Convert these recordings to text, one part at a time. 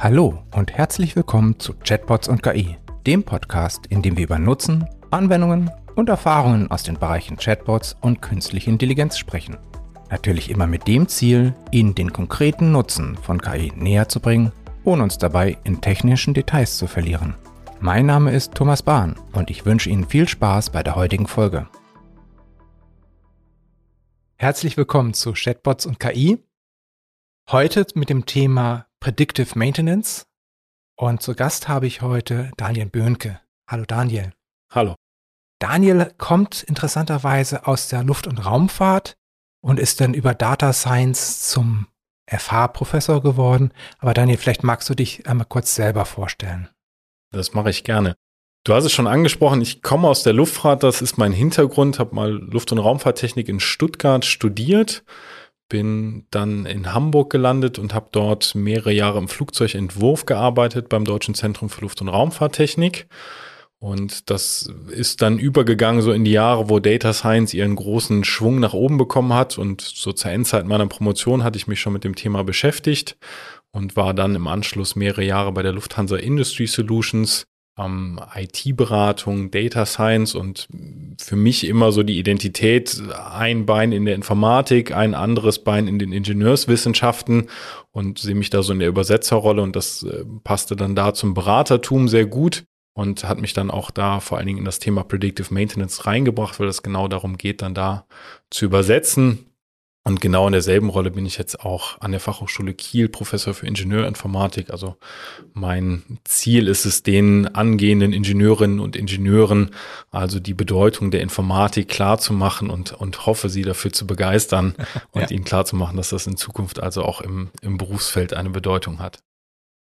Hallo und herzlich willkommen zu Chatbots und KI, dem Podcast, in dem wir über Nutzen, Anwendungen und Erfahrungen aus den Bereichen Chatbots und künstliche Intelligenz sprechen. Natürlich immer mit dem Ziel, Ihnen den konkreten Nutzen von KI näher zu bringen, ohne uns dabei in technischen Details zu verlieren. Mein Name ist Thomas Bahn und ich wünsche Ihnen viel Spaß bei der heutigen Folge. Herzlich willkommen zu Chatbots und KI. Heute mit dem Thema Predictive Maintenance. Und zu Gast habe ich heute Daniel Böhnke. Hallo Daniel. Hallo. Daniel kommt interessanterweise aus der Luft- und Raumfahrt und ist dann über Data Science zum FH-Professor geworden. Aber Daniel, vielleicht magst du dich einmal kurz selber vorstellen. Das mache ich gerne. Du hast es schon angesprochen, ich komme aus der Luftfahrt, das ist mein Hintergrund, habe mal Luft- und Raumfahrttechnik in Stuttgart studiert bin dann in Hamburg gelandet und habe dort mehrere Jahre im Flugzeugentwurf gearbeitet beim Deutschen Zentrum für Luft- und Raumfahrttechnik. Und das ist dann übergegangen so in die Jahre, wo Data Science ihren großen Schwung nach oben bekommen hat. Und so zur Endzeit meiner Promotion hatte ich mich schon mit dem Thema beschäftigt und war dann im Anschluss mehrere Jahre bei der Lufthansa Industry Solutions ähm, IT-Beratung, Data Science und für mich immer so die Identität, ein Bein in der Informatik, ein anderes Bein in den Ingenieurswissenschaften und sehe mich da so in der Übersetzerrolle und das äh, passte dann da zum Beratertum sehr gut und hat mich dann auch da vor allen Dingen in das Thema Predictive Maintenance reingebracht, weil es genau darum geht, dann da zu übersetzen, und genau in derselben Rolle bin ich jetzt auch an der Fachhochschule Kiel Professor für Ingenieurinformatik. Also mein Ziel ist es, den angehenden Ingenieurinnen und Ingenieuren also die Bedeutung der Informatik klar zu machen und, und hoffe, sie dafür zu begeistern und ja. ihnen klar zu machen, dass das in Zukunft also auch im, im Berufsfeld eine Bedeutung hat.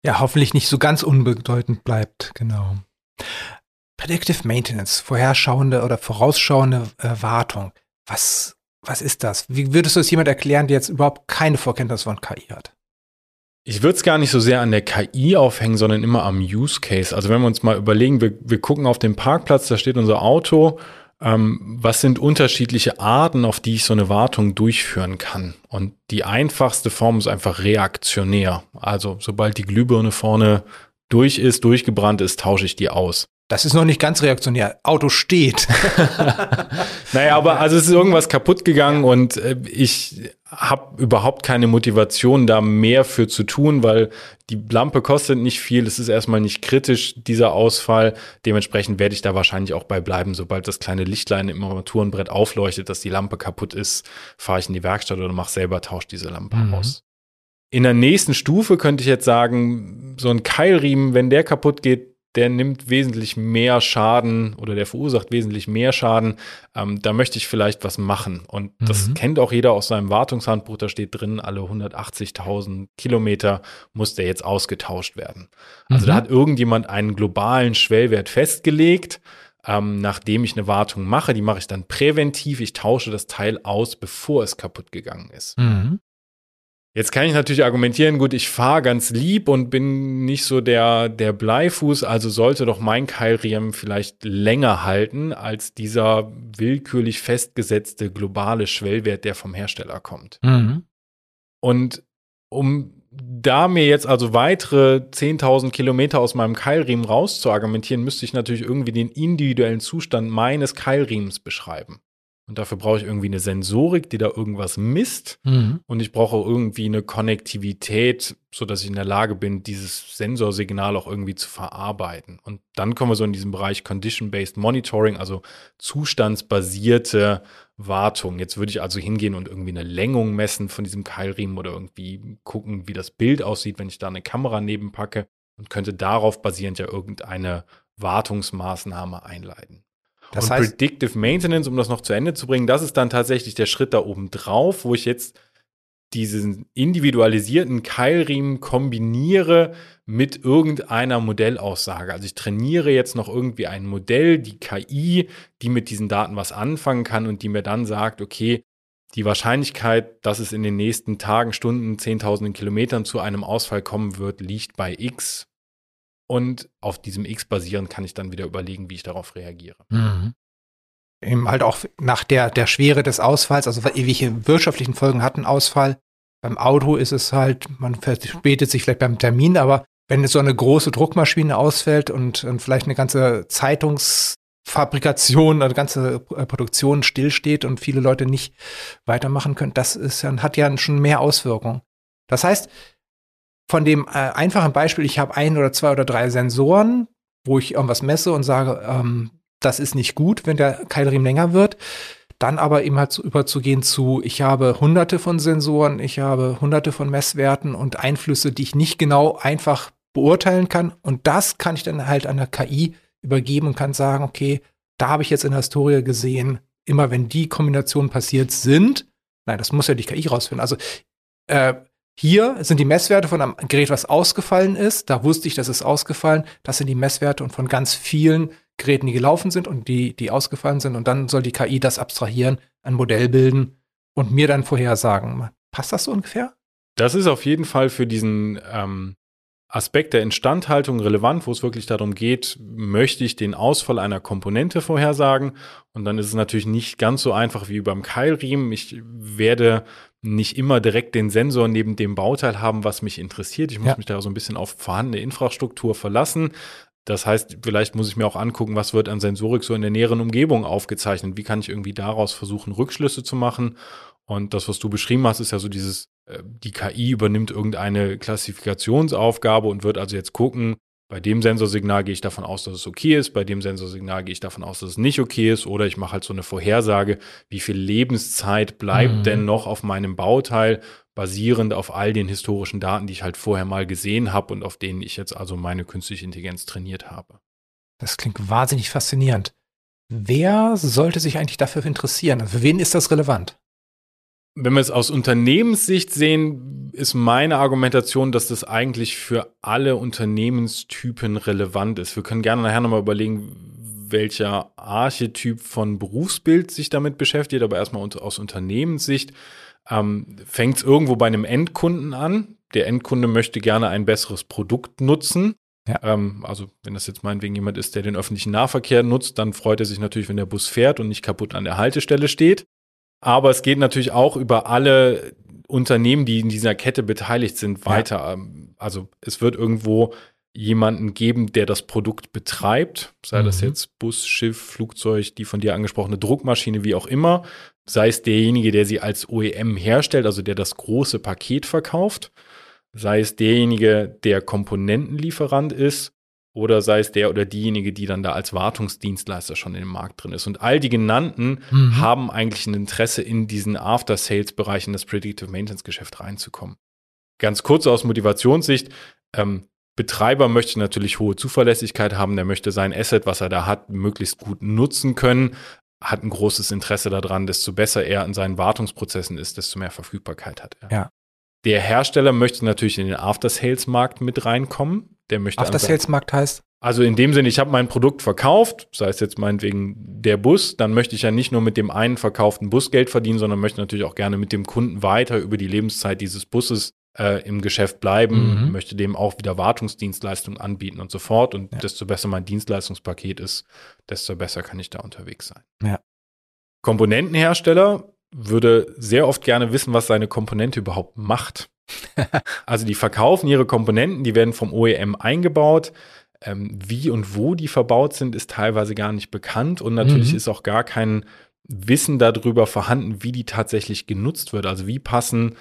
Ja, hoffentlich nicht so ganz unbedeutend bleibt, genau. Predictive Maintenance, vorherschauende oder vorausschauende äh, Wartung. Was was ist das? Wie würdest du es jemand erklären, der jetzt überhaupt keine Vorkenntnis von KI hat? Ich würde es gar nicht so sehr an der KI aufhängen, sondern immer am Use Case. Also wenn wir uns mal überlegen, wir, wir gucken auf den Parkplatz, da steht unser Auto. Ähm, was sind unterschiedliche Arten, auf die ich so eine Wartung durchführen kann? Und die einfachste Form ist einfach reaktionär. Also sobald die Glühbirne vorne durch ist, durchgebrannt ist, tausche ich die aus. Das ist noch nicht ganz reaktionär. Auto steht. naja, aber also es ist irgendwas kaputt gegangen und äh, ich habe überhaupt keine Motivation, da mehr für zu tun, weil die Lampe kostet nicht viel. Es ist erstmal nicht kritisch, dieser Ausfall. Dementsprechend werde ich da wahrscheinlich auch bei bleiben. Sobald das kleine Lichtlein im Armaturenbrett aufleuchtet, dass die Lampe kaputt ist, fahre ich in die Werkstatt oder mache selber, tausche diese Lampe mhm. aus. In der nächsten Stufe könnte ich jetzt sagen, so ein Keilriemen, wenn der kaputt geht, der nimmt wesentlich mehr Schaden oder der verursacht wesentlich mehr Schaden. Ähm, da möchte ich vielleicht was machen. Und das mhm. kennt auch jeder aus seinem Wartungshandbuch. Da steht drin, alle 180.000 Kilometer muss der jetzt ausgetauscht werden. Also mhm. da hat irgendjemand einen globalen Schwellwert festgelegt. Ähm, nachdem ich eine Wartung mache, die mache ich dann präventiv. Ich tausche das Teil aus, bevor es kaputt gegangen ist. Mhm. Jetzt kann ich natürlich argumentieren, gut, ich fahre ganz lieb und bin nicht so der, der Bleifuß, also sollte doch mein Keilriemen vielleicht länger halten als dieser willkürlich festgesetzte globale Schwellwert, der vom Hersteller kommt. Mhm. Und um da mir jetzt also weitere 10.000 Kilometer aus meinem Keilriemen rauszuargumentieren, müsste ich natürlich irgendwie den individuellen Zustand meines Keilriemens beschreiben. Und dafür brauche ich irgendwie eine Sensorik, die da irgendwas misst. Mhm. Und ich brauche irgendwie eine Konnektivität, sodass ich in der Lage bin, dieses Sensorsignal auch irgendwie zu verarbeiten. Und dann kommen wir so in diesen Bereich Condition-Based Monitoring, also zustandsbasierte Wartung. Jetzt würde ich also hingehen und irgendwie eine Längung messen von diesem Keilriemen oder irgendwie gucken, wie das Bild aussieht, wenn ich da eine Kamera nebenpacke und könnte darauf basierend ja irgendeine Wartungsmaßnahme einleiten. Das und heißt, Predictive Maintenance, um das noch zu Ende zu bringen, das ist dann tatsächlich der Schritt da oben drauf, wo ich jetzt diesen individualisierten Keilriemen kombiniere mit irgendeiner Modellaussage. Also ich trainiere jetzt noch irgendwie ein Modell, die KI, die mit diesen Daten was anfangen kann und die mir dann sagt, okay, die Wahrscheinlichkeit, dass es in den nächsten Tagen, Stunden, Zehntausenden Kilometern zu einem Ausfall kommen wird, liegt bei X. Und auf diesem X basierend kann ich dann wieder überlegen, wie ich darauf reagiere. Mhm. Eben halt auch nach der, der Schwere des Ausfalls, also welche wirtschaftlichen Folgen hat ein Ausfall. Beim Auto ist es halt, man verspätet sich vielleicht beim Termin, aber wenn so eine große Druckmaschine ausfällt und, und vielleicht eine ganze Zeitungsfabrikation, eine ganze äh, Produktion stillsteht und viele Leute nicht weitermachen können, das ist, hat ja schon mehr Auswirkungen. Das heißt, von dem äh, einfachen Beispiel, ich habe ein oder zwei oder drei Sensoren, wo ich irgendwas messe und sage, ähm, das ist nicht gut, wenn der Keilriemen länger wird. Dann aber eben halt überzugehen zu, ich habe hunderte von Sensoren, ich habe hunderte von Messwerten und Einflüsse, die ich nicht genau einfach beurteilen kann. Und das kann ich dann halt an der KI übergeben und kann sagen, okay, da habe ich jetzt in der Historie gesehen, immer wenn die Kombinationen passiert sind, nein, das muss ja die KI rausfinden. Also äh, hier sind die Messwerte von einem Gerät, was ausgefallen ist. Da wusste ich, das ist ausgefallen. Das sind die Messwerte und von ganz vielen Geräten, die gelaufen sind und die, die ausgefallen sind. Und dann soll die KI das abstrahieren, ein Modell bilden und mir dann vorhersagen. Passt das so ungefähr? Das ist auf jeden Fall für diesen ähm, Aspekt der Instandhaltung relevant, wo es wirklich darum geht, möchte ich den Ausfall einer Komponente vorhersagen? Und dann ist es natürlich nicht ganz so einfach wie beim Keilriemen. Ich werde nicht immer direkt den Sensor neben dem Bauteil haben, was mich interessiert. Ich muss ja. mich da so ein bisschen auf vorhandene Infrastruktur verlassen. Das heißt, vielleicht muss ich mir auch angucken, was wird an Sensorik so in der näheren Umgebung aufgezeichnet. Wie kann ich irgendwie daraus versuchen, Rückschlüsse zu machen? Und das, was du beschrieben hast, ist ja so dieses, die KI übernimmt irgendeine Klassifikationsaufgabe und wird also jetzt gucken, bei dem Sensorsignal gehe ich davon aus, dass es okay ist, bei dem Sensorsignal gehe ich davon aus, dass es nicht okay ist, oder ich mache halt so eine Vorhersage, wie viel Lebenszeit bleibt mhm. denn noch auf meinem Bauteil, basierend auf all den historischen Daten, die ich halt vorher mal gesehen habe und auf denen ich jetzt also meine künstliche Intelligenz trainiert habe. Das klingt wahnsinnig faszinierend. Wer sollte sich eigentlich dafür interessieren? Für wen ist das relevant? Wenn wir es aus Unternehmenssicht sehen, ist meine Argumentation, dass das eigentlich für alle Unternehmenstypen relevant ist. Wir können gerne nachher nochmal überlegen, welcher Archetyp von Berufsbild sich damit beschäftigt, aber erstmal aus Unternehmenssicht ähm, fängt es irgendwo bei einem Endkunden an. Der Endkunde möchte gerne ein besseres Produkt nutzen. Ja. Ähm, also wenn das jetzt meinetwegen jemand ist, der den öffentlichen Nahverkehr nutzt, dann freut er sich natürlich, wenn der Bus fährt und nicht kaputt an der Haltestelle steht. Aber es geht natürlich auch über alle Unternehmen, die in dieser Kette beteiligt sind, weiter. Ja. Also es wird irgendwo jemanden geben, der das Produkt betreibt, sei mhm. das jetzt Bus, Schiff, Flugzeug, die von dir angesprochene Druckmaschine, wie auch immer, sei es derjenige, der sie als OEM herstellt, also der das große Paket verkauft, sei es derjenige, der Komponentenlieferant ist oder sei es der oder diejenige, die dann da als Wartungsdienstleister schon in dem Markt drin ist. Und all die genannten mhm. haben eigentlich ein Interesse, in diesen After-Sales-Bereich, in das Predictive Maintenance-Geschäft reinzukommen. Ganz kurz aus Motivationssicht, ähm, Betreiber möchte natürlich hohe Zuverlässigkeit haben, der möchte sein Asset, was er da hat, möglichst gut nutzen können, hat ein großes Interesse daran, desto besser er in seinen Wartungsprozessen ist, desto mehr Verfügbarkeit hat er. Ja. Der Hersteller möchte natürlich in den After-Sales-Markt mit reinkommen. Der möchte After Sales Markt heißt? Also in dem Sinne, ich habe mein Produkt verkauft, sei es jetzt meinetwegen der Bus, dann möchte ich ja nicht nur mit dem einen verkauften Bus Geld verdienen, sondern möchte natürlich auch gerne mit dem Kunden weiter über die Lebenszeit dieses Busses äh, im Geschäft bleiben, mhm. möchte dem auch wieder Wartungsdienstleistungen anbieten und so fort. Und ja. desto besser mein Dienstleistungspaket ist, desto besser kann ich da unterwegs sein. Ja. Komponentenhersteller würde sehr oft gerne wissen, was seine Komponente überhaupt macht. also die verkaufen ihre Komponenten, die werden vom OEM eingebaut. Ähm, wie und wo die verbaut sind, ist teilweise gar nicht bekannt und natürlich mhm. ist auch gar kein Wissen darüber vorhanden, wie die tatsächlich genutzt wird. Also wie passen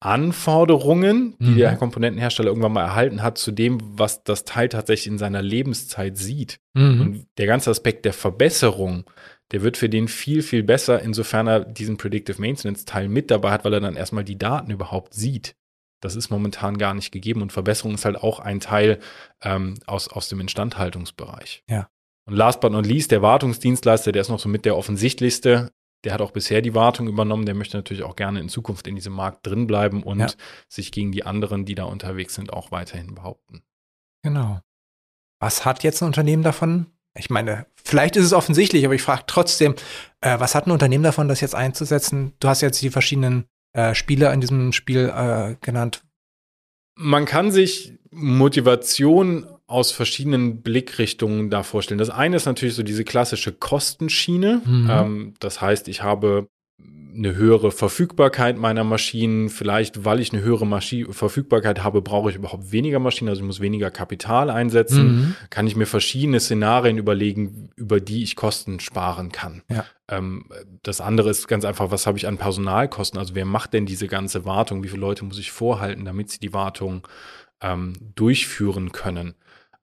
Anforderungen, die mhm. der Komponentenhersteller irgendwann mal erhalten hat, zu dem, was das Teil tatsächlich in seiner Lebenszeit sieht. Mhm. Und der ganze Aspekt der Verbesserung, der wird für den viel, viel besser, insofern er diesen Predictive Maintenance Teil mit dabei hat, weil er dann erstmal die Daten überhaupt sieht. Das ist momentan gar nicht gegeben und Verbesserung ist halt auch ein Teil ähm, aus, aus dem Instandhaltungsbereich. Ja. Und last but not least, der Wartungsdienstleister, der ist noch so mit der offensichtlichste. Der hat auch bisher die Wartung übernommen. Der möchte natürlich auch gerne in Zukunft in diesem Markt drin bleiben und ja. sich gegen die anderen, die da unterwegs sind, auch weiterhin behaupten. Genau. Was hat jetzt ein Unternehmen davon? Ich meine, vielleicht ist es offensichtlich, aber ich frage trotzdem, äh, was hat ein Unternehmen davon, das jetzt einzusetzen? Du hast jetzt die verschiedenen äh, Spieler in diesem Spiel äh, genannt? Man kann sich Motivation aus verschiedenen Blickrichtungen da vorstellen. Das eine ist natürlich so diese klassische Kostenschiene. Mhm. Ähm, das heißt, ich habe eine höhere Verfügbarkeit meiner Maschinen. Vielleicht, weil ich eine höhere Maschi Verfügbarkeit habe, brauche ich überhaupt weniger Maschinen, also ich muss weniger Kapital einsetzen. Mhm. Kann ich mir verschiedene Szenarien überlegen, über die ich Kosten sparen kann. Ja. Ähm, das andere ist ganz einfach, was habe ich an Personalkosten? Also wer macht denn diese ganze Wartung? Wie viele Leute muss ich vorhalten, damit sie die Wartung ähm, durchführen können?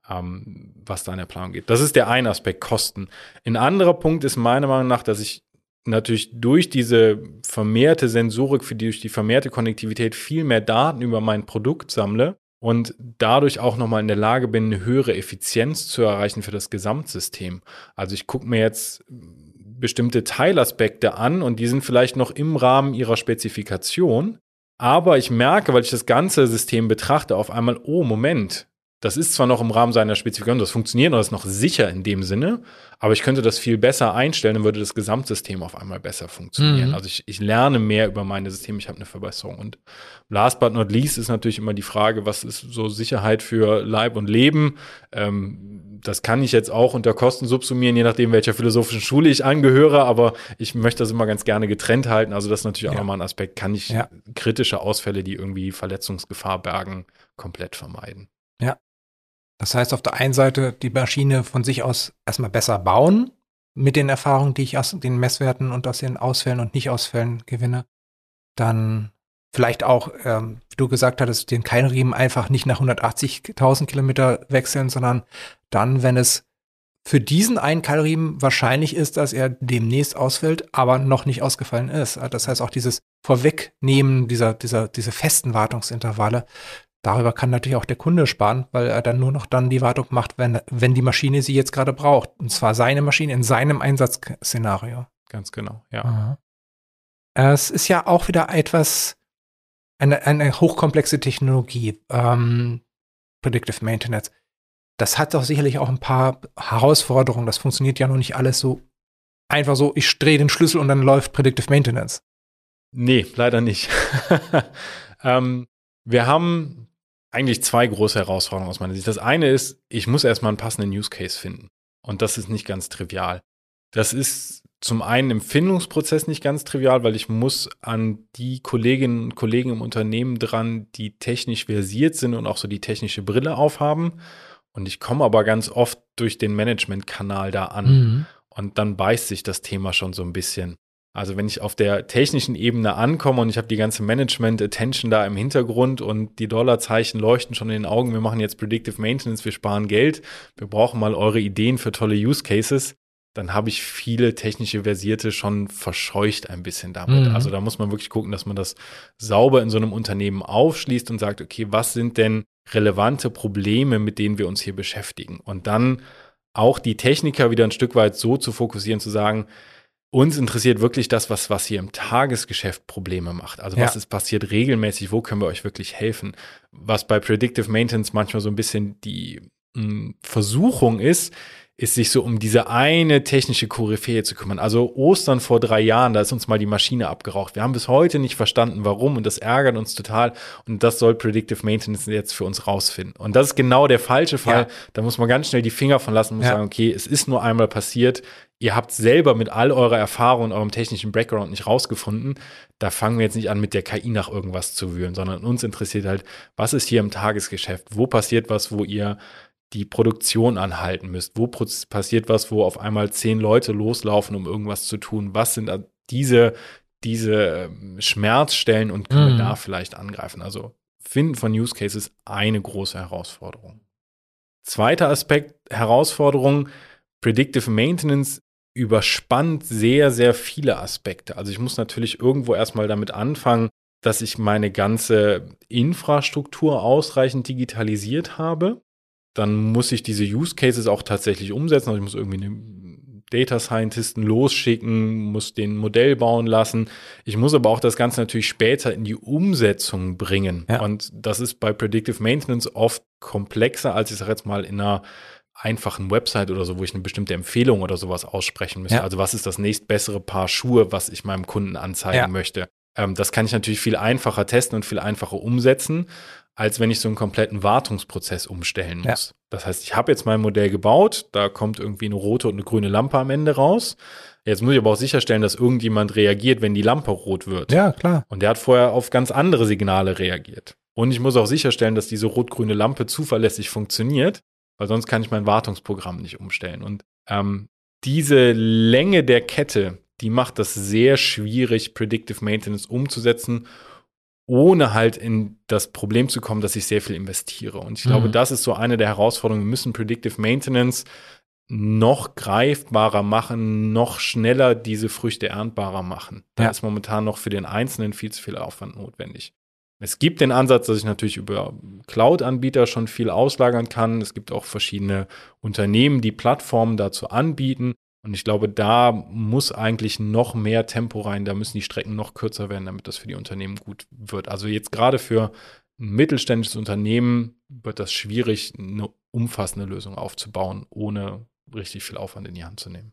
Ähm, was da in der Planung geht. Das ist der eine Aspekt, Kosten. Ein anderer Punkt ist meiner Meinung nach, dass ich natürlich durch diese vermehrte Sensorik, für die, durch die vermehrte Konnektivität viel mehr Daten über mein Produkt sammle und dadurch auch nochmal in der Lage bin, eine höhere Effizienz zu erreichen für das Gesamtsystem. Also ich gucke mir jetzt bestimmte Teilaspekte an und die sind vielleicht noch im Rahmen ihrer Spezifikation. Aber ich merke, weil ich das ganze System betrachte, auf einmal, oh Moment, das ist zwar noch im Rahmen seiner Spezifikation, das funktioniert und das ist noch sicher in dem Sinne, aber ich könnte das viel besser einstellen, dann würde das Gesamtsystem auf einmal besser funktionieren. Mhm. Also ich, ich lerne mehr über meine Systeme, ich habe eine Verbesserung. Und last but not least ist natürlich immer die Frage, was ist so Sicherheit für Leib und Leben? Ähm, das kann ich jetzt auch unter Kosten subsumieren, je nachdem, welcher philosophischen Schule ich angehöre, aber ich möchte das immer ganz gerne getrennt halten. Also das ist natürlich auch ja. nochmal ein Aspekt. Kann ich ja. kritische Ausfälle, die irgendwie Verletzungsgefahr bergen, komplett vermeiden? Das heißt, auf der einen Seite die Maschine von sich aus erstmal besser bauen, mit den Erfahrungen, die ich aus den Messwerten und aus den Ausfällen und Nicht-Ausfällen gewinne. Dann vielleicht auch, ähm, wie du gesagt hattest, den Keilriemen einfach nicht nach 180.000 Kilometer wechseln, sondern dann, wenn es für diesen einen Keilriemen wahrscheinlich ist, dass er demnächst ausfällt, aber noch nicht ausgefallen ist. Das heißt auch dieses Vorwegnehmen dieser, dieser, diese festen Wartungsintervalle, Darüber kann natürlich auch der Kunde sparen, weil er dann nur noch dann die Wartung macht, wenn, wenn die Maschine sie jetzt gerade braucht. Und zwar seine Maschine in seinem Einsatzszenario. Ganz genau, ja. Aha. Es ist ja auch wieder etwas, eine, eine hochkomplexe Technologie, ähm, Predictive Maintenance. Das hat doch sicherlich auch ein paar Herausforderungen. Das funktioniert ja noch nicht alles so einfach so, ich drehe den Schlüssel und dann läuft Predictive Maintenance. Nee, leider nicht. ähm, wir haben eigentlich zwei große Herausforderungen aus meiner Sicht. Das eine ist, ich muss erstmal einen passenden Use Case finden. Und das ist nicht ganz trivial. Das ist zum einen im Findungsprozess nicht ganz trivial, weil ich muss an die Kolleginnen und Kollegen im Unternehmen dran, die technisch versiert sind und auch so die technische Brille aufhaben. Und ich komme aber ganz oft durch den Management-Kanal da an. Mhm. Und dann beißt sich das Thema schon so ein bisschen. Also wenn ich auf der technischen Ebene ankomme und ich habe die ganze Management-Attention da im Hintergrund und die Dollarzeichen leuchten schon in den Augen, wir machen jetzt Predictive Maintenance, wir sparen Geld, wir brauchen mal eure Ideen für tolle Use Cases, dann habe ich viele technische Versierte schon verscheucht ein bisschen damit. Mhm. Also da muss man wirklich gucken, dass man das sauber in so einem Unternehmen aufschließt und sagt, okay, was sind denn relevante Probleme, mit denen wir uns hier beschäftigen? Und dann auch die Techniker wieder ein Stück weit so zu fokussieren, zu sagen, uns interessiert wirklich das, was, was hier im Tagesgeschäft Probleme macht. Also was ja. ist passiert regelmäßig, wo können wir euch wirklich helfen? Was bei Predictive Maintenance manchmal so ein bisschen die mh, hm, Versuchung ist, ist sich so um diese eine technische Koryphäe zu kümmern. Also Ostern vor drei Jahren, da ist uns mal die Maschine abgeraucht. Wir haben bis heute nicht verstanden, warum und das ärgert uns total und das soll Predictive Maintenance jetzt für uns rausfinden. Und das ist genau der falsche Fall. Ja. Da muss man ganz schnell die Finger von lassen und ja. sagen, okay, es ist nur einmal passiert. Ihr habt selber mit all eurer Erfahrung und eurem technischen Background nicht rausgefunden. Da fangen wir jetzt nicht an, mit der KI nach irgendwas zu wühlen, sondern uns interessiert halt, was ist hier im Tagesgeschäft? Wo passiert was, wo ihr die Produktion anhalten müsst. Wo passiert was, wo auf einmal zehn Leute loslaufen, um irgendwas zu tun? Was sind diese, diese ähm, Schmerzstellen und können wir mhm. da vielleicht angreifen? Also Finden von Use Cases eine große Herausforderung. Zweiter Aspekt, Herausforderung, Predictive Maintenance überspannt sehr, sehr viele Aspekte. Also ich muss natürlich irgendwo erstmal damit anfangen, dass ich meine ganze Infrastruktur ausreichend digitalisiert habe dann muss ich diese Use Cases auch tatsächlich umsetzen. Also ich muss irgendwie einen Data Scientisten losschicken, muss den Modell bauen lassen. Ich muss aber auch das Ganze natürlich später in die Umsetzung bringen. Ja. Und das ist bei Predictive Maintenance oft komplexer, als ich sage jetzt mal in einer einfachen Website oder so, wo ich eine bestimmte Empfehlung oder sowas aussprechen müsste. Ja. Also was ist das nächstbessere Paar Schuhe, was ich meinem Kunden anzeigen ja. möchte? Ähm, das kann ich natürlich viel einfacher testen und viel einfacher umsetzen, als wenn ich so einen kompletten Wartungsprozess umstellen muss. Ja. Das heißt, ich habe jetzt mein Modell gebaut, da kommt irgendwie eine rote und eine grüne Lampe am Ende raus. Jetzt muss ich aber auch sicherstellen, dass irgendjemand reagiert, wenn die Lampe rot wird. Ja, klar. Und der hat vorher auf ganz andere Signale reagiert. Und ich muss auch sicherstellen, dass diese rot-grüne Lampe zuverlässig funktioniert, weil sonst kann ich mein Wartungsprogramm nicht umstellen. Und ähm, diese Länge der Kette, die macht das sehr schwierig, Predictive Maintenance umzusetzen, ohne halt in das Problem zu kommen, dass ich sehr viel investiere. Und ich mhm. glaube, das ist so eine der Herausforderungen. Wir müssen Predictive Maintenance noch greifbarer machen, noch schneller diese Früchte erntbarer machen. Da ja. ist momentan noch für den Einzelnen viel zu viel Aufwand notwendig. Es gibt den Ansatz, dass ich natürlich über Cloud-Anbieter schon viel auslagern kann. Es gibt auch verschiedene Unternehmen, die Plattformen dazu anbieten. Und ich glaube, da muss eigentlich noch mehr Tempo rein. Da müssen die Strecken noch kürzer werden, damit das für die Unternehmen gut wird. Also jetzt gerade für ein mittelständisches Unternehmen wird das schwierig, eine umfassende Lösung aufzubauen, ohne richtig viel Aufwand in die Hand zu nehmen.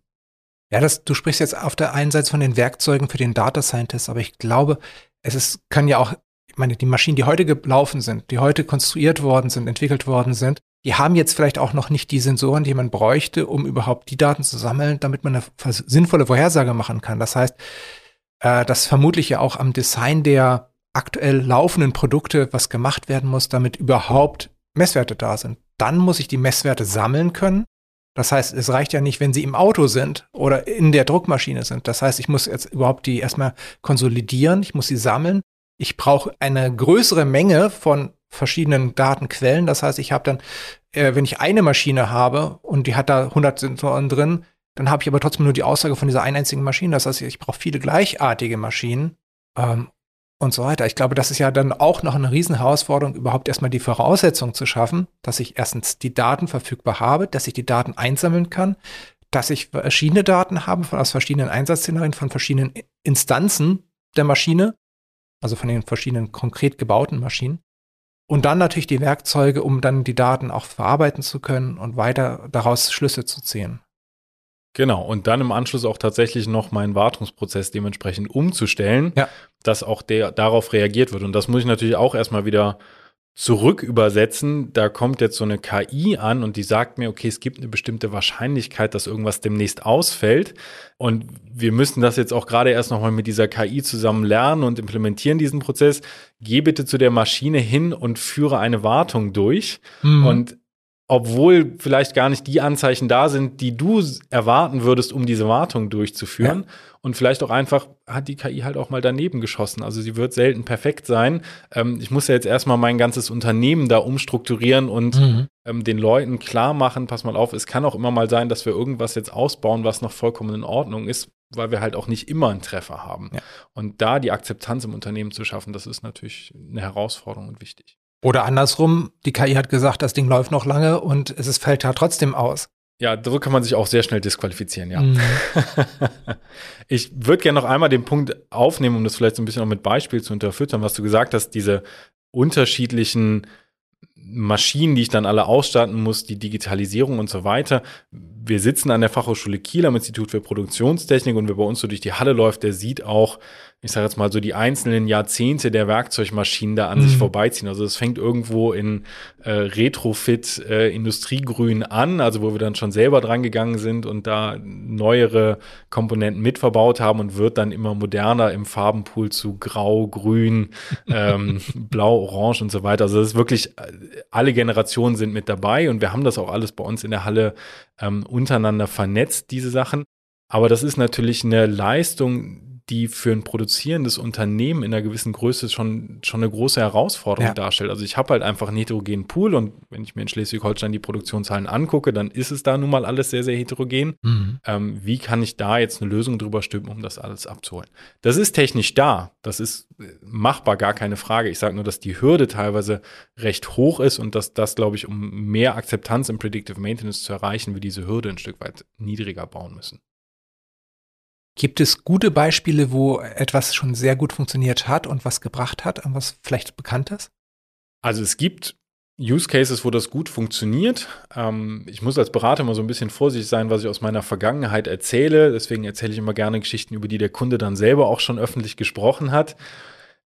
Ja, das, du sprichst jetzt auf der einen Seite von den Werkzeugen für den Data Scientist, aber ich glaube, es ist, kann ja auch, ich meine, die Maschinen, die heute gelaufen sind, die heute konstruiert worden sind, entwickelt worden sind, die haben jetzt vielleicht auch noch nicht die Sensoren, die man bräuchte, um überhaupt die Daten zu sammeln, damit man eine sinnvolle Vorhersage machen kann. Das heißt, äh, dass vermutlich ja auch am Design der aktuell laufenden Produkte was gemacht werden muss, damit überhaupt Messwerte da sind. Dann muss ich die Messwerte sammeln können. Das heißt, es reicht ja nicht, wenn sie im Auto sind oder in der Druckmaschine sind. Das heißt, ich muss jetzt überhaupt die erstmal konsolidieren, ich muss sie sammeln. Ich brauche eine größere Menge von verschiedenen Datenquellen. Das heißt, ich habe dann, äh, wenn ich eine Maschine habe und die hat da 100 Sensoren drin, dann habe ich aber trotzdem nur die Aussage von dieser einen einzigen Maschine. Das heißt, ich brauche viele gleichartige Maschinen ähm, und so weiter. Ich glaube, das ist ja dann auch noch eine Riesenherausforderung, überhaupt erstmal die Voraussetzung zu schaffen, dass ich erstens die Daten verfügbar habe, dass ich die Daten einsammeln kann, dass ich verschiedene Daten habe von, aus verschiedenen Einsatzszenarien, von verschiedenen Instanzen der Maschine, also von den verschiedenen konkret gebauten Maschinen und dann natürlich die Werkzeuge, um dann die Daten auch verarbeiten zu können und weiter daraus Schlüsse zu ziehen. Genau, und dann im Anschluss auch tatsächlich noch meinen Wartungsprozess dementsprechend umzustellen, ja. dass auch der darauf reagiert wird. Und das muss ich natürlich auch erstmal wieder zurück übersetzen, da kommt jetzt so eine KI an und die sagt mir, okay, es gibt eine bestimmte Wahrscheinlichkeit, dass irgendwas demnächst ausfällt. Und wir müssen das jetzt auch gerade erst nochmal mit dieser KI zusammen lernen und implementieren diesen Prozess. Geh bitte zu der Maschine hin und führe eine Wartung durch. Mhm. Und obwohl vielleicht gar nicht die Anzeichen da sind, die du erwarten würdest, um diese Wartung durchzuführen. Ja. Und vielleicht auch einfach hat die KI halt auch mal daneben geschossen. Also sie wird selten perfekt sein. Ähm, ich muss ja jetzt erstmal mein ganzes Unternehmen da umstrukturieren und mhm. ähm, den Leuten klar machen, pass mal auf, es kann auch immer mal sein, dass wir irgendwas jetzt ausbauen, was noch vollkommen in Ordnung ist, weil wir halt auch nicht immer einen Treffer haben. Ja. Und da die Akzeptanz im Unternehmen zu schaffen, das ist natürlich eine Herausforderung und wichtig. Oder andersrum, die KI hat gesagt, das Ding läuft noch lange und es fällt ja trotzdem aus. Ja, so kann man sich auch sehr schnell disqualifizieren, ja. Mhm. ich würde gerne noch einmal den Punkt aufnehmen, um das vielleicht so ein bisschen auch mit Beispiel zu unterfüttern, was du gesagt hast, diese unterschiedlichen Maschinen, die ich dann alle ausstatten muss, die Digitalisierung und so weiter. Wir sitzen an der Fachhochschule Kiel am Institut für Produktionstechnik und wer bei uns so durch die Halle läuft, der sieht auch, ich sage jetzt mal so die einzelnen Jahrzehnte der Werkzeugmaschinen da an mhm. sich vorbeiziehen. Also es fängt irgendwo in äh, Retrofit äh, Industriegrün an, also wo wir dann schon selber dran gegangen sind und da neuere Komponenten mitverbaut haben und wird dann immer moderner im Farbenpool zu Grau, Grün, ähm, Blau, Orange und so weiter. Also das ist wirklich äh, alle Generationen sind mit dabei und wir haben das auch alles bei uns in der Halle ähm, untereinander vernetzt, diese Sachen. Aber das ist natürlich eine Leistung, die für ein produzierendes Unternehmen in einer gewissen Größe schon, schon eine große Herausforderung ja. darstellt. Also ich habe halt einfach einen heterogenen Pool und wenn ich mir in Schleswig-Holstein die Produktionszahlen angucke, dann ist es da nun mal alles sehr, sehr heterogen. Mhm. Ähm, wie kann ich da jetzt eine Lösung drüber stülpen, um das alles abzuholen? Das ist technisch da. Das ist äh, machbar, gar keine Frage. Ich sage nur, dass die Hürde teilweise recht hoch ist und dass das, glaube ich, um mehr Akzeptanz im Predictive Maintenance zu erreichen, wir diese Hürde ein Stück weit niedriger bauen müssen. Gibt es gute Beispiele, wo etwas schon sehr gut funktioniert hat und was gebracht hat und was vielleicht bekannt ist? Also es gibt Use Cases, wo das gut funktioniert. Ähm, ich muss als Berater immer so ein bisschen vorsichtig sein, was ich aus meiner Vergangenheit erzähle. Deswegen erzähle ich immer gerne Geschichten, über die der Kunde dann selber auch schon öffentlich gesprochen hat.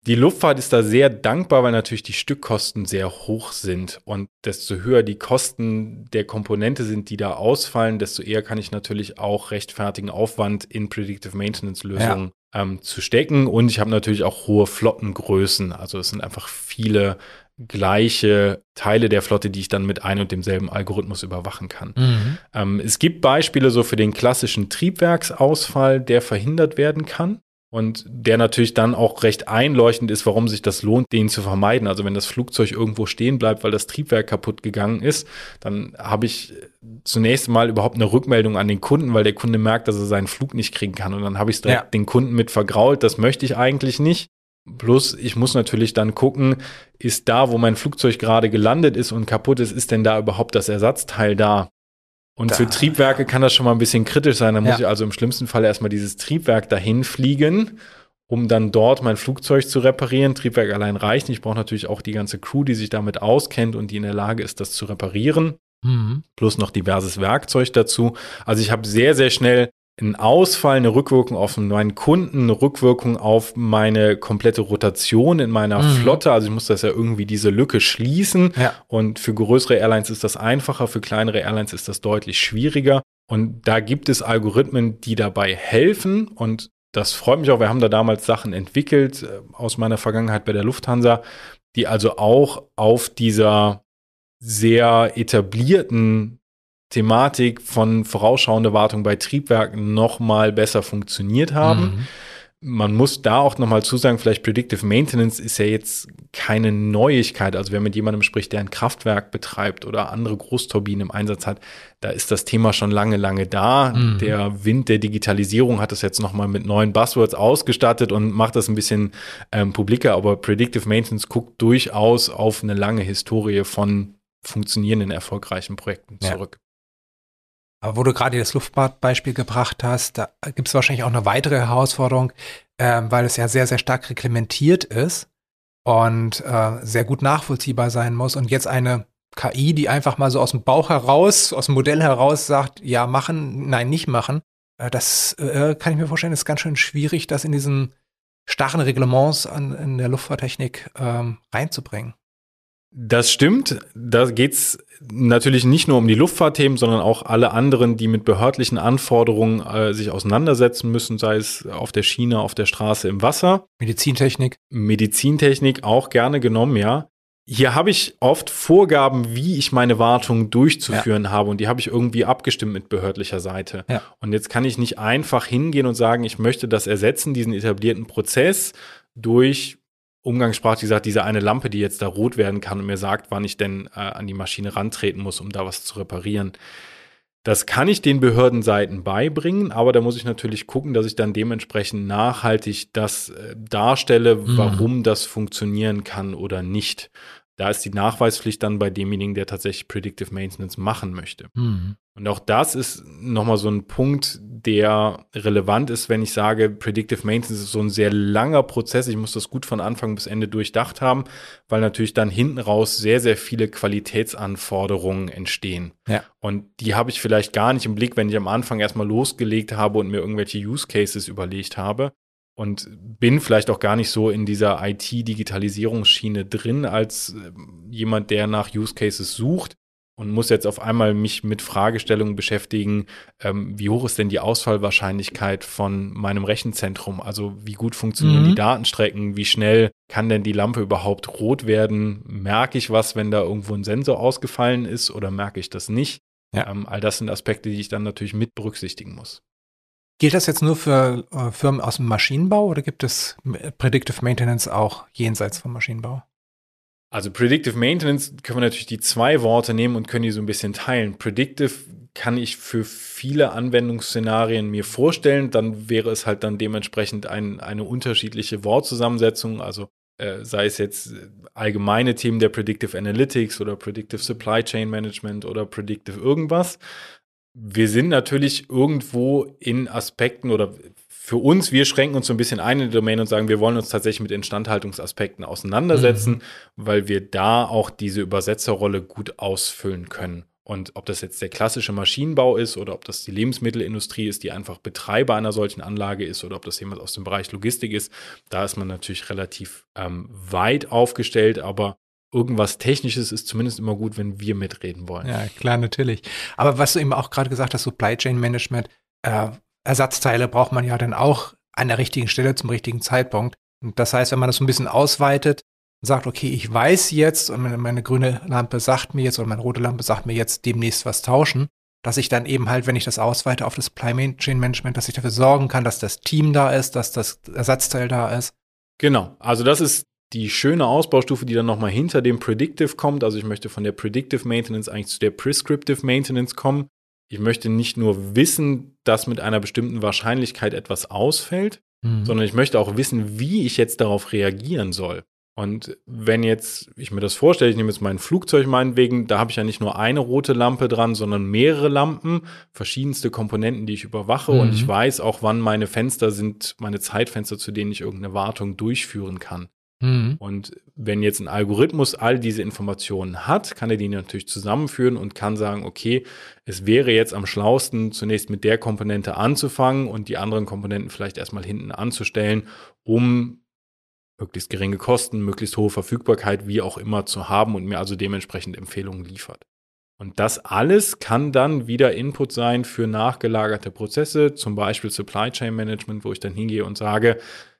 Die Luftfahrt ist da sehr dankbar, weil natürlich die Stückkosten sehr hoch sind. Und desto höher die Kosten der Komponente sind, die da ausfallen, desto eher kann ich natürlich auch rechtfertigen, Aufwand in Predictive Maintenance Lösungen ja. ähm, zu stecken. Und ich habe natürlich auch hohe Flottengrößen. Also es sind einfach viele gleiche Teile der Flotte, die ich dann mit ein und demselben Algorithmus überwachen kann. Mhm. Ähm, es gibt Beispiele so für den klassischen Triebwerksausfall, der verhindert werden kann. Und der natürlich dann auch recht einleuchtend ist, warum sich das lohnt, den zu vermeiden. Also wenn das Flugzeug irgendwo stehen bleibt, weil das Triebwerk kaputt gegangen ist, dann habe ich zunächst mal überhaupt eine Rückmeldung an den Kunden, weil der Kunde merkt, dass er seinen Flug nicht kriegen kann. Und dann habe ich es direkt ja. den Kunden mit vergrault. Das möchte ich eigentlich nicht. Plus, ich muss natürlich dann gucken, ist da, wo mein Flugzeug gerade gelandet ist und kaputt ist, ist denn da überhaupt das Ersatzteil da? Und da. für Triebwerke kann das schon mal ein bisschen kritisch sein. Da muss ja. ich also im schlimmsten Fall erstmal dieses Triebwerk dahin fliegen, um dann dort mein Flugzeug zu reparieren. Triebwerk allein reicht nicht. Ich brauche natürlich auch die ganze Crew, die sich damit auskennt und die in der Lage ist, das zu reparieren. Mhm. Plus noch diverses Werkzeug dazu. Also ich habe sehr, sehr schnell ein Ausfall, eine Rückwirkung auf meinen Kunden, eine Rückwirkung auf meine komplette Rotation in meiner mhm. Flotte. Also ich muss das ja irgendwie diese Lücke schließen. Ja. Und für größere Airlines ist das einfacher, für kleinere Airlines ist das deutlich schwieriger. Und da gibt es Algorithmen, die dabei helfen. Und das freut mich auch. Wir haben da damals Sachen entwickelt äh, aus meiner Vergangenheit bei der Lufthansa, die also auch auf dieser sehr etablierten Thematik von vorausschauender Wartung bei Triebwerken noch mal besser funktioniert haben. Mhm. Man muss da auch noch mal zusagen, vielleicht Predictive Maintenance ist ja jetzt keine Neuigkeit. Also wenn man mit jemandem spricht, der ein Kraftwerk betreibt oder andere Großturbinen im Einsatz hat, da ist das Thema schon lange, lange da. Mhm. Der Wind der Digitalisierung hat das jetzt noch mal mit neuen Buzzwords ausgestattet und macht das ein bisschen ähm, publiker. Aber Predictive Maintenance guckt durchaus auf eine lange Historie von funktionierenden, erfolgreichen Projekten zurück. Aber wo du gerade das Luftfahrtbeispiel gebracht hast, da gibt es wahrscheinlich auch eine weitere Herausforderung, äh, weil es ja sehr, sehr stark reglementiert ist und äh, sehr gut nachvollziehbar sein muss. Und jetzt eine KI, die einfach mal so aus dem Bauch heraus, aus dem Modell heraus sagt, ja, machen, nein, nicht machen. Äh, das äh, kann ich mir vorstellen, ist ganz schön schwierig, das in diesen starren Reglements an, in der Luftfahrttechnik ähm, reinzubringen. Das stimmt. Da geht's natürlich nicht nur um die Luftfahrtthemen, sondern auch alle anderen, die mit behördlichen Anforderungen äh, sich auseinandersetzen müssen, sei es auf der Schiene, auf der Straße, im Wasser. Medizintechnik. Medizintechnik auch gerne genommen, ja. Hier habe ich oft Vorgaben, wie ich meine Wartung durchzuführen ja. habe und die habe ich irgendwie abgestimmt mit behördlicher Seite. Ja. Und jetzt kann ich nicht einfach hingehen und sagen, ich möchte das ersetzen, diesen etablierten Prozess durch umgangssprachlich gesagt, diese eine Lampe, die jetzt da rot werden kann und mir sagt, wann ich denn äh, an die Maschine rantreten muss, um da was zu reparieren. Das kann ich den Behördenseiten beibringen, aber da muss ich natürlich gucken, dass ich dann dementsprechend nachhaltig das äh, darstelle, mhm. warum das funktionieren kann oder nicht. Da ist die Nachweispflicht dann bei demjenigen, der tatsächlich Predictive Maintenance machen möchte. Mhm. Und auch das ist nochmal so ein Punkt, der relevant ist, wenn ich sage, Predictive Maintenance ist so ein sehr langer Prozess. Ich muss das gut von Anfang bis Ende durchdacht haben, weil natürlich dann hinten raus sehr, sehr viele Qualitätsanforderungen entstehen. Ja. Und die habe ich vielleicht gar nicht im Blick, wenn ich am Anfang erstmal losgelegt habe und mir irgendwelche Use Cases überlegt habe und bin vielleicht auch gar nicht so in dieser IT-Digitalisierungsschiene drin als äh, jemand, der nach Use Cases sucht und muss jetzt auf einmal mich mit Fragestellungen beschäftigen, ähm, wie hoch ist denn die Ausfallwahrscheinlichkeit von meinem Rechenzentrum? Also wie gut funktionieren mhm. die Datenstrecken? Wie schnell kann denn die Lampe überhaupt rot werden? Merke ich was, wenn da irgendwo ein Sensor ausgefallen ist oder merke ich das nicht? Ja. Ähm, all das sind Aspekte, die ich dann natürlich mit berücksichtigen muss. Gilt das jetzt nur für äh, Firmen aus dem Maschinenbau oder gibt es Predictive Maintenance auch jenseits vom Maschinenbau? Also Predictive Maintenance können wir natürlich die zwei Worte nehmen und können die so ein bisschen teilen. Predictive kann ich für viele Anwendungsszenarien mir vorstellen. Dann wäre es halt dann dementsprechend ein, eine unterschiedliche Wortzusammensetzung. Also äh, sei es jetzt allgemeine Themen der Predictive Analytics oder Predictive Supply Chain Management oder Predictive irgendwas wir sind natürlich irgendwo in Aspekten oder für uns, wir schränken uns so ein bisschen ein in die Domain und sagen, wir wollen uns tatsächlich mit Instandhaltungsaspekten auseinandersetzen, mhm. weil wir da auch diese Übersetzerrolle gut ausfüllen können. Und ob das jetzt der klassische Maschinenbau ist oder ob das die Lebensmittelindustrie ist, die einfach Betreiber einer solchen Anlage ist oder ob das jemand aus dem Bereich Logistik ist, da ist man natürlich relativ ähm, weit aufgestellt, aber irgendwas Technisches ist zumindest immer gut, wenn wir mitreden wollen. Ja, klar, natürlich. Aber was du eben auch gerade gesagt hast, Supply Chain Management, äh, Ersatzteile braucht man ja dann auch an der richtigen Stelle zum richtigen Zeitpunkt. Und das heißt, wenn man das so ein bisschen ausweitet und sagt, okay, ich weiß jetzt und meine, meine grüne Lampe sagt mir jetzt oder meine rote Lampe sagt mir jetzt demnächst was tauschen, dass ich dann eben halt, wenn ich das ausweite auf das Supply Chain Management, dass ich dafür sorgen kann, dass das Team da ist, dass das Ersatzteil da ist. Genau. Also das ist die schöne Ausbaustufe, die dann nochmal hinter dem Predictive kommt. Also ich möchte von der Predictive Maintenance eigentlich zu der Prescriptive Maintenance kommen. Ich möchte nicht nur wissen, dass mit einer bestimmten Wahrscheinlichkeit etwas ausfällt, mhm. sondern ich möchte auch wissen, wie ich jetzt darauf reagieren soll. Und wenn jetzt ich mir das vorstelle, ich nehme jetzt mein Flugzeug meinetwegen, da habe ich ja nicht nur eine rote Lampe dran, sondern mehrere Lampen, verschiedenste Komponenten, die ich überwache mhm. und ich weiß auch, wann meine Fenster sind, meine Zeitfenster, zu denen ich irgendeine Wartung durchführen kann. Mhm. Und wenn jetzt ein Algorithmus all diese Informationen hat, kann er die natürlich zusammenführen und kann sagen, okay, es wäre jetzt am schlausten, zunächst mit der Komponente anzufangen und die anderen Komponenten vielleicht erstmal hinten anzustellen, um möglichst geringe Kosten, möglichst hohe Verfügbarkeit, wie auch immer zu haben und mir also dementsprechend Empfehlungen liefert. Und das alles kann dann wieder Input sein für nachgelagerte Prozesse, zum Beispiel Supply Chain Management, wo ich dann hingehe und sage,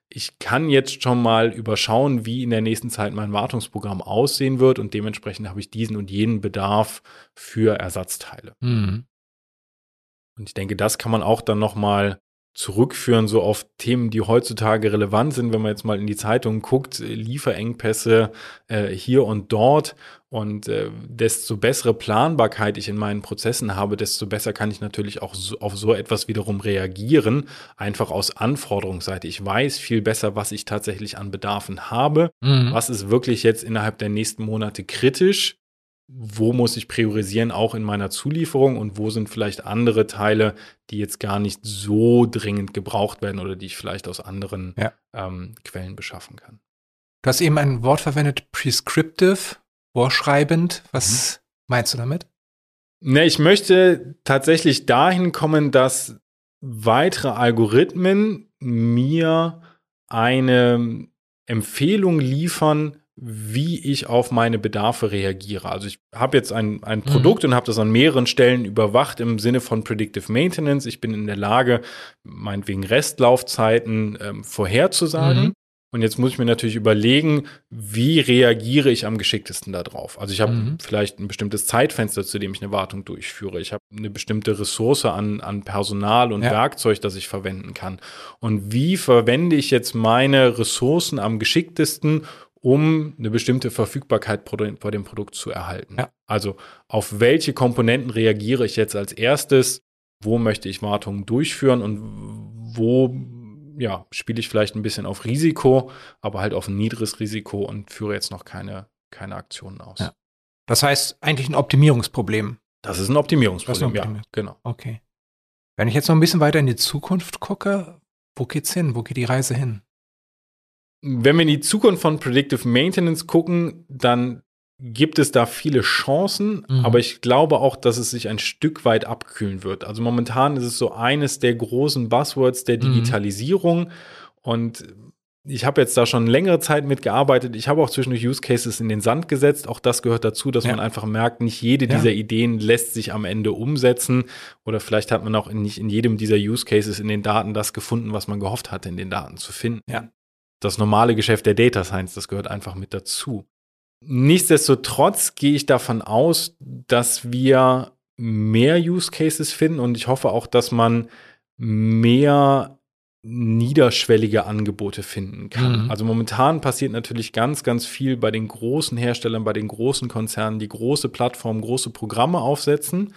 ich kann jetzt schon mal überschauen, wie in der nächsten Zeit mein Wartungsprogramm aussehen wird und dementsprechend habe ich diesen und jenen Bedarf für Ersatzteile. Mhm. Und ich denke, das kann man auch dann noch mal zurückführen, so auf Themen, die heutzutage relevant sind, wenn man jetzt mal in die Zeitungen guckt, Lieferengpässe äh, hier und dort. Und äh, desto bessere Planbarkeit ich in meinen Prozessen habe, desto besser kann ich natürlich auch so, auf so etwas wiederum reagieren, einfach aus Anforderungsseite. Ich weiß viel besser, was ich tatsächlich an Bedarfen habe, mhm. was ist wirklich jetzt innerhalb der nächsten Monate kritisch wo muss ich priorisieren, auch in meiner Zulieferung und wo sind vielleicht andere Teile, die jetzt gar nicht so dringend gebraucht werden oder die ich vielleicht aus anderen ja. ähm, Quellen beschaffen kann. Du hast eben ein Wort verwendet, prescriptive, vorschreibend. Was mhm. meinst du damit? Ne, ich möchte tatsächlich dahin kommen, dass weitere Algorithmen mir eine Empfehlung liefern, wie ich auf meine Bedarfe reagiere. Also ich habe jetzt ein, ein Produkt mhm. und habe das an mehreren Stellen überwacht im Sinne von Predictive Maintenance. Ich bin in der Lage, meinetwegen Restlaufzeiten ähm, vorherzusagen. Mhm. Und jetzt muss ich mir natürlich überlegen, wie reagiere ich am geschicktesten darauf. Also ich habe mhm. vielleicht ein bestimmtes Zeitfenster, zu dem ich eine Wartung durchführe. Ich habe eine bestimmte Ressource an, an Personal und ja. Werkzeug, das ich verwenden kann. Und wie verwende ich jetzt meine Ressourcen am geschicktesten, um eine bestimmte Verfügbarkeit vor dem Produkt zu erhalten. Ja. Also auf welche Komponenten reagiere ich jetzt als erstes? Wo möchte ich Wartungen durchführen und wo ja, spiele ich vielleicht ein bisschen auf Risiko, aber halt auf ein niedriges Risiko und führe jetzt noch keine, keine Aktionen aus. Ja. Das heißt eigentlich ein Optimierungsproblem. Das ist ein Optimierungsproblem, ist ein ja, genau. Okay. Wenn ich jetzt noch ein bisschen weiter in die Zukunft gucke, wo geht's hin? Wo geht die Reise hin? Wenn wir in die Zukunft von Predictive Maintenance gucken, dann gibt es da viele Chancen, mhm. aber ich glaube auch, dass es sich ein Stück weit abkühlen wird. Also momentan ist es so eines der großen Buzzwords der mhm. Digitalisierung mhm. und ich habe jetzt da schon längere Zeit mitgearbeitet. Ich habe auch zwischendurch Use Cases in den Sand gesetzt. Auch das gehört dazu, dass ja. man einfach merkt, nicht jede ja. dieser Ideen lässt sich am Ende umsetzen. Oder vielleicht hat man auch in, nicht in jedem dieser Use Cases in den Daten das gefunden, was man gehofft hatte, in den Daten zu finden. Ja das normale Geschäft der Data Science, das gehört einfach mit dazu. Nichtsdestotrotz gehe ich davon aus, dass wir mehr Use Cases finden und ich hoffe auch, dass man mehr niederschwellige Angebote finden kann. Mhm. Also momentan passiert natürlich ganz, ganz viel bei den großen Herstellern, bei den großen Konzernen, die große Plattformen, große Programme aufsetzen.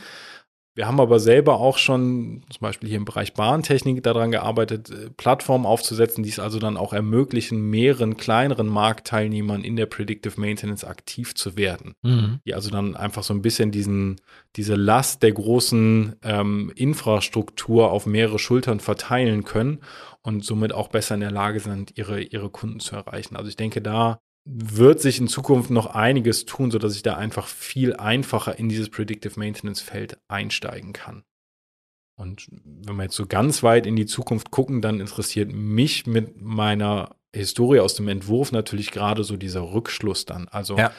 Wir haben aber selber auch schon, zum Beispiel hier im Bereich Bahntechnik, daran gearbeitet, äh, Plattformen aufzusetzen, die es also dann auch ermöglichen, mehreren kleineren Marktteilnehmern in der Predictive Maintenance aktiv zu werden. Mhm. Die also dann einfach so ein bisschen diesen, diese Last der großen ähm, Infrastruktur auf mehrere Schultern verteilen können und somit auch besser in der Lage sind, ihre, ihre Kunden zu erreichen. Also ich denke, da wird sich in Zukunft noch einiges tun, sodass ich da einfach viel einfacher in dieses Predictive Maintenance Feld einsteigen kann. Und wenn wir jetzt so ganz weit in die Zukunft gucken, dann interessiert mich mit meiner Historie aus dem Entwurf natürlich gerade so dieser Rückschluss dann. Also ja.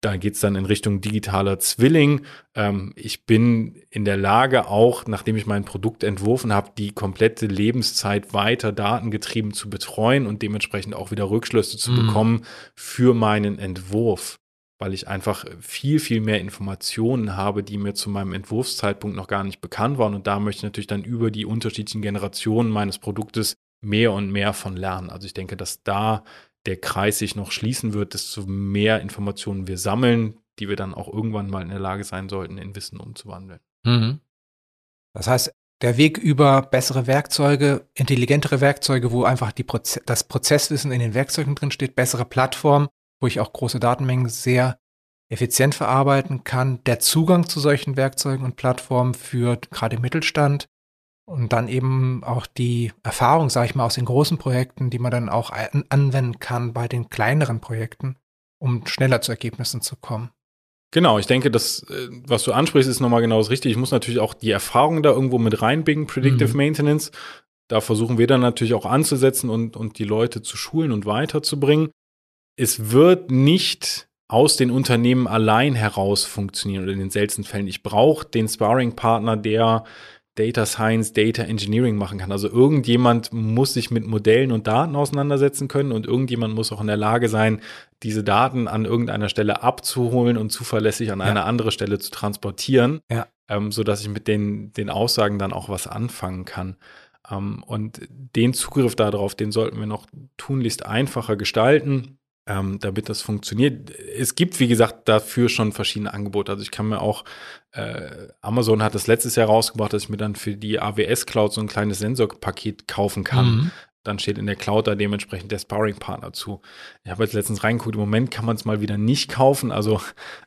Da geht es dann in Richtung digitaler Zwilling. Ähm, ich bin in der Lage, auch nachdem ich mein Produkt entworfen habe, die komplette Lebenszeit weiter datengetrieben zu betreuen und dementsprechend auch wieder Rückschlüsse zu mhm. bekommen für meinen Entwurf, weil ich einfach viel, viel mehr Informationen habe, die mir zu meinem Entwurfszeitpunkt noch gar nicht bekannt waren. Und da möchte ich natürlich dann über die unterschiedlichen Generationen meines Produktes mehr und mehr von lernen. Also ich denke, dass da der Kreis sich noch schließen wird, desto mehr Informationen wir sammeln, die wir dann auch irgendwann mal in der Lage sein sollten, in Wissen umzuwandeln. Mhm. Das heißt, der Weg über bessere Werkzeuge, intelligentere Werkzeuge, wo einfach die Proze das Prozesswissen in den Werkzeugen drin steht, bessere Plattformen, wo ich auch große Datenmengen sehr effizient verarbeiten kann, der Zugang zu solchen Werkzeugen und Plattformen für gerade Mittelstand, und dann eben auch die Erfahrung, sage ich mal, aus den großen Projekten, die man dann auch anwenden kann bei den kleineren Projekten, um schneller zu Ergebnissen zu kommen. Genau, ich denke, das, äh, was du ansprichst, ist nochmal genau das Richtige. Ich muss natürlich auch die Erfahrung da irgendwo mit reinbiegen, Predictive mhm. Maintenance. Da versuchen wir dann natürlich auch anzusetzen und, und die Leute zu schulen und weiterzubringen. Es wird nicht aus den Unternehmen allein heraus funktionieren oder in den seltensten Fällen. Ich brauche den Sparring-Partner, der Data Science, Data Engineering machen kann. Also irgendjemand muss sich mit Modellen und Daten auseinandersetzen können und irgendjemand muss auch in der Lage sein, diese Daten an irgendeiner Stelle abzuholen und zuverlässig an ja. eine andere Stelle zu transportieren, ja. ähm, sodass ich mit den, den Aussagen dann auch was anfangen kann. Ähm, und den Zugriff darauf, den sollten wir noch tunlichst einfacher gestalten ähm, damit das funktioniert. Es gibt, wie gesagt, dafür schon verschiedene Angebote. Also ich kann mir auch, äh, Amazon hat das letztes Jahr rausgebracht, dass ich mir dann für die AWS Cloud so ein kleines Sensorpaket kaufen kann. Mhm. Dann steht in der Cloud da dementsprechend der Sparring-Partner zu. Ich habe jetzt letztens reingeguckt, im Moment kann man es mal wieder nicht kaufen. Also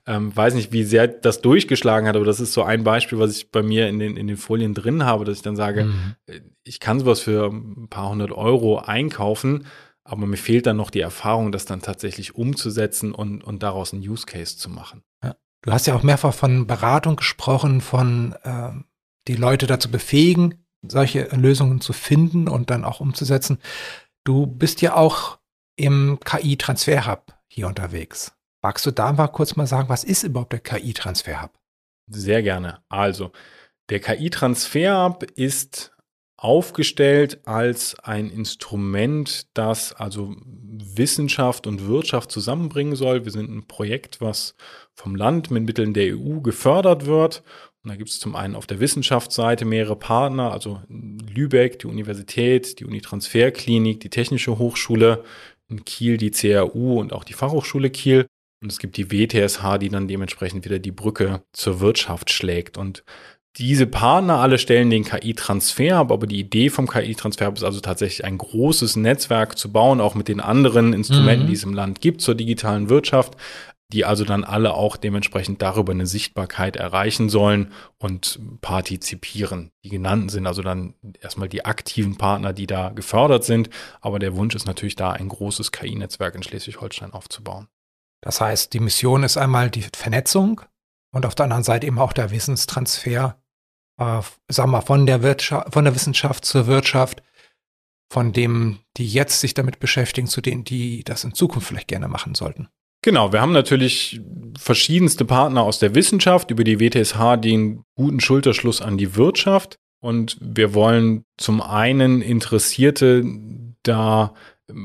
ähm, weiß nicht, wie sehr das durchgeschlagen hat, aber das ist so ein Beispiel, was ich bei mir in den, in den Folien drin habe, dass ich dann sage, mhm. Äh, ich kann sowas für ein paar hundert Euro einkaufen aber mir fehlt dann noch die Erfahrung, das dann tatsächlich umzusetzen und, und daraus einen Use Case zu machen. Ja. Du hast ja auch mehrfach von Beratung gesprochen, von äh, die Leute dazu befähigen, solche Lösungen zu finden und dann auch umzusetzen. Du bist ja auch im KI-Transfer-Hub hier unterwegs. Magst du da mal kurz mal sagen, was ist überhaupt der KI-Transfer-Hub? Sehr gerne. Also, der KI-Transfer-Hub ist aufgestellt als ein Instrument, das also Wissenschaft und Wirtschaft zusammenbringen soll. Wir sind ein Projekt, was vom Land mit Mitteln der EU gefördert wird. Und da gibt es zum einen auf der Wissenschaftsseite mehrere Partner, also Lübeck, die Universität, die Unitransferklinik, die Technische Hochschule, in Kiel die CRU und auch die Fachhochschule Kiel. Und es gibt die WTSH, die dann dementsprechend wieder die Brücke zur Wirtschaft schlägt. Und diese Partner alle stellen den KI-Transfer ab, aber die Idee vom KI-Transfer ist also tatsächlich ein großes Netzwerk zu bauen, auch mit den anderen Instrumenten, mhm. die es im Land gibt zur digitalen Wirtschaft, die also dann alle auch dementsprechend darüber eine Sichtbarkeit erreichen sollen und partizipieren. Die genannten sind also dann erstmal die aktiven Partner, die da gefördert sind, aber der Wunsch ist natürlich da, ein großes KI-Netzwerk in Schleswig-Holstein aufzubauen. Das heißt, die Mission ist einmal die Vernetzung und auf der anderen Seite eben auch der Wissenstransfer äh, wir, von der Wirtschaft, von der Wissenschaft zur Wirtschaft, von dem, die jetzt sich damit beschäftigen, zu denen, die das in Zukunft vielleicht gerne machen sollten. Genau, wir haben natürlich verschiedenste Partner aus der Wissenschaft, über die WTSH den guten Schulterschluss an die Wirtschaft. Und wir wollen zum einen Interessierte da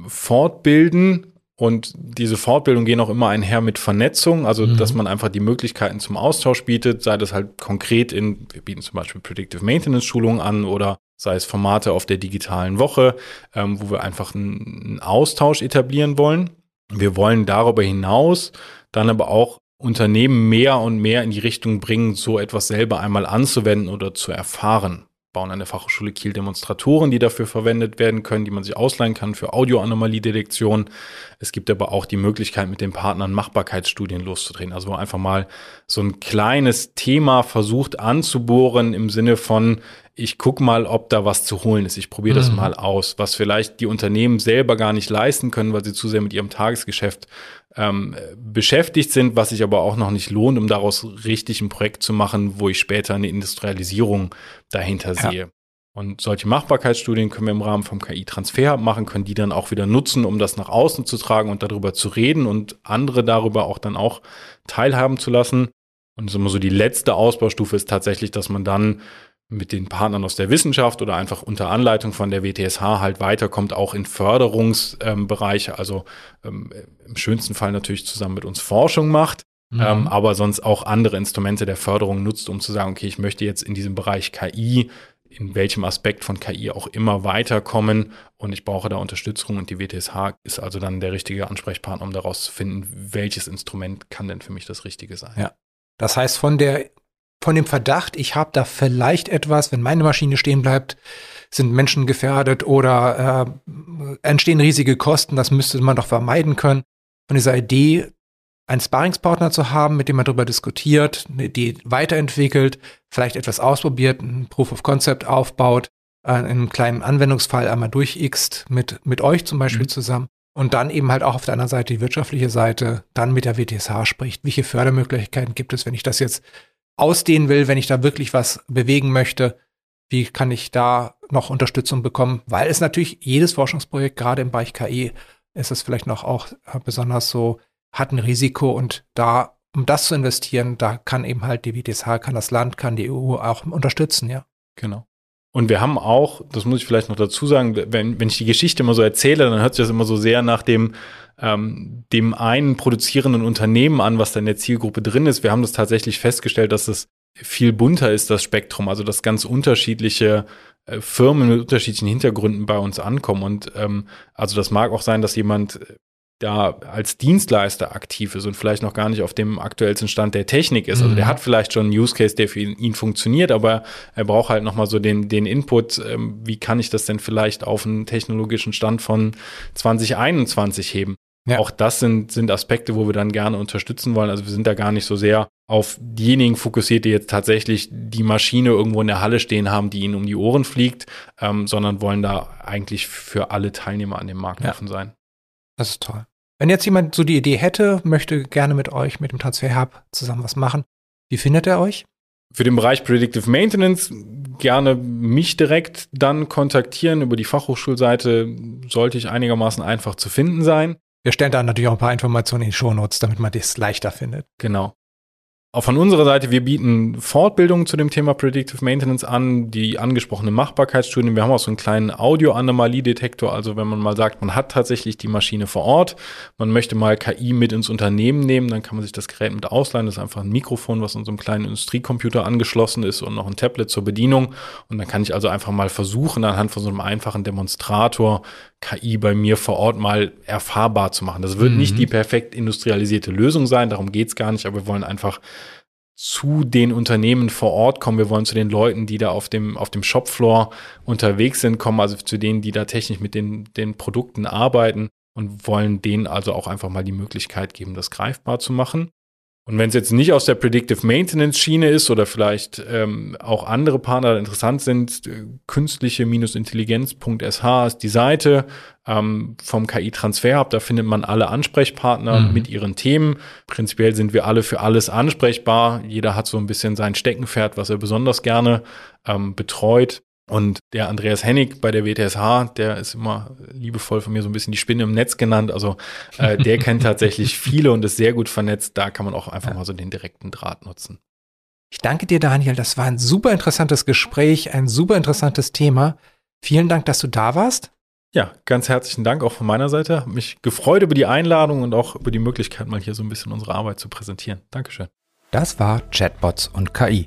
fortbilden und diese Fortbildung gehen auch immer einher mit Vernetzung, also mhm. dass man einfach die Möglichkeiten zum Austausch bietet, sei das halt konkret in, wir bieten zum Beispiel Predictive Maintenance Schulungen an oder sei es Formate auf der digitalen Woche, ähm, wo wir einfach einen, einen Austausch etablieren wollen. Wir wollen darüber hinaus dann aber auch Unternehmen mehr und mehr in die Richtung bringen, so etwas selber einmal anzuwenden oder zu erfahren bauen an der Fachhochschule Kiel Demonstratoren, die dafür verwendet werden können, die man sich ausleihen kann für Audioanomaliedetektion. Es gibt aber auch die Möglichkeit, mit den Partnern Machbarkeitsstudien loszudrehen. Also einfach mal so ein kleines Thema versucht anzubohren im Sinne von, ich gucke mal, ob da was zu holen ist. Ich probiere das mhm. mal aus, was vielleicht die Unternehmen selber gar nicht leisten können, weil sie zu sehr mit ihrem Tagesgeschäft ähm, beschäftigt sind, was sich aber auch noch nicht lohnt, um daraus richtig ein Projekt zu machen, wo ich später eine Industrialisierung dahinter ja. sehe. Und solche Machbarkeitsstudien können wir im Rahmen vom KI-Transfer machen, können die dann auch wieder nutzen, um das nach außen zu tragen und darüber zu reden und andere darüber auch dann auch teilhaben zu lassen. Und so die letzte Ausbaustufe ist tatsächlich, dass man dann mit den Partnern aus der Wissenschaft oder einfach unter Anleitung von der WTSH halt weiterkommt, auch in Förderungsbereiche, ähm, also ähm, im schönsten Fall natürlich zusammen mit uns Forschung macht, mhm. ähm, aber sonst auch andere Instrumente der Förderung nutzt, um zu sagen, okay, ich möchte jetzt in diesem Bereich KI, in welchem Aspekt von KI auch immer weiterkommen und ich brauche da Unterstützung und die WTSH ist also dann der richtige Ansprechpartner, um daraus zu finden, welches Instrument kann denn für mich das Richtige sein. Ja. Das heißt, von der von dem Verdacht, ich habe da vielleicht etwas, wenn meine Maschine stehen bleibt, sind Menschen gefährdet oder äh, entstehen riesige Kosten, das müsste man doch vermeiden können. Von dieser Idee, einen Sparringspartner zu haben, mit dem man darüber diskutiert, eine Idee weiterentwickelt, vielleicht etwas ausprobiert, ein Proof of Concept aufbaut, äh, in einem kleinen Anwendungsfall einmal durchixt mit, mit euch zum Beispiel mhm. zusammen und dann eben halt auch auf der anderen Seite die wirtschaftliche Seite, dann mit der WTSH spricht, welche Fördermöglichkeiten gibt es, wenn ich das jetzt ausdehnen will, wenn ich da wirklich was bewegen möchte, wie kann ich da noch Unterstützung bekommen? Weil es natürlich jedes Forschungsprojekt, gerade im Bereich KI, ist es vielleicht noch auch äh, besonders so, hat ein Risiko und da, um das zu investieren, da kann eben halt die WTSH, kann das Land, kann die EU auch unterstützen, ja. Genau. Und wir haben auch, das muss ich vielleicht noch dazu sagen, wenn, wenn ich die Geschichte immer so erzähle, dann hört sich das immer so sehr nach dem, ähm, dem einen produzierenden Unternehmen an, was da in der Zielgruppe drin ist. Wir haben das tatsächlich festgestellt, dass es viel bunter ist, das Spektrum, also dass ganz unterschiedliche äh, Firmen mit unterschiedlichen Hintergründen bei uns ankommen. Und ähm, also das mag auch sein, dass jemand da als Dienstleister aktiv ist und vielleicht noch gar nicht auf dem aktuellsten Stand der Technik ist. Also der mhm. hat vielleicht schon einen Use Case, der für ihn, ihn funktioniert, aber er braucht halt nochmal so den, den Input, ähm, wie kann ich das denn vielleicht auf einen technologischen Stand von 2021 heben? Ja. Auch das sind, sind Aspekte, wo wir dann gerne unterstützen wollen. Also wir sind da gar nicht so sehr auf diejenigen fokussiert, die jetzt tatsächlich die Maschine irgendwo in der Halle stehen haben, die ihnen um die Ohren fliegt, ähm, sondern wollen da eigentlich für alle Teilnehmer an dem Markt ja. offen sein. Das ist toll. Wenn jetzt jemand so die Idee hätte, möchte gerne mit euch, mit dem Transfer Hub zusammen was machen, wie findet er euch? Für den Bereich Predictive Maintenance gerne mich direkt dann kontaktieren. Über die Fachhochschulseite sollte ich einigermaßen einfach zu finden sein. Wir stellen da natürlich auch ein paar Informationen in die Shownotes, damit man das leichter findet. Genau. Auch von unserer Seite, wir bieten Fortbildungen zu dem Thema Predictive Maintenance an, die angesprochene Machbarkeitsstudien. Wir haben auch so einen kleinen Audio-Anomalie-Detektor. Also wenn man mal sagt, man hat tatsächlich die Maschine vor Ort, man möchte mal KI mit ins Unternehmen nehmen, dann kann man sich das Gerät mit ausleihen. Das ist einfach ein Mikrofon, was an so einem kleinen Industriecomputer angeschlossen ist und noch ein Tablet zur Bedienung. Und dann kann ich also einfach mal versuchen, anhand von so einem einfachen Demonstrator KI bei mir vor Ort mal erfahrbar zu machen. Das wird mhm. nicht die perfekt industrialisierte Lösung sein, darum geht's gar nicht, aber wir wollen einfach zu den Unternehmen vor Ort kommen. Wir wollen zu den Leuten, die da auf dem, auf dem Shopfloor unterwegs sind, kommen, also zu denen, die da technisch mit den, den Produkten arbeiten und wollen denen also auch einfach mal die Möglichkeit geben, das greifbar zu machen. Und wenn es jetzt nicht aus der Predictive Maintenance Schiene ist oder vielleicht ähm, auch andere Partner interessant sind, äh, künstliche-intelligenz.sh ist die Seite ähm, vom KI-Transfer Hub. Da findet man alle Ansprechpartner mhm. mit ihren Themen. Prinzipiell sind wir alle für alles ansprechbar. Jeder hat so ein bisschen sein Steckenpferd, was er besonders gerne ähm, betreut. Und der Andreas Hennig bei der WTSH, der ist immer liebevoll von mir so ein bisschen die Spinne im Netz genannt. Also äh, der kennt tatsächlich viele und ist sehr gut vernetzt. Da kann man auch einfach ja. mal so den direkten Draht nutzen. Ich danke dir, Daniel. Das war ein super interessantes Gespräch, ein super interessantes Thema. Vielen Dank, dass du da warst. Ja, ganz herzlichen Dank auch von meiner Seite. Hab mich gefreut über die Einladung und auch über die Möglichkeit, mal hier so ein bisschen unsere Arbeit zu präsentieren. Dankeschön. Das war Chatbots und KI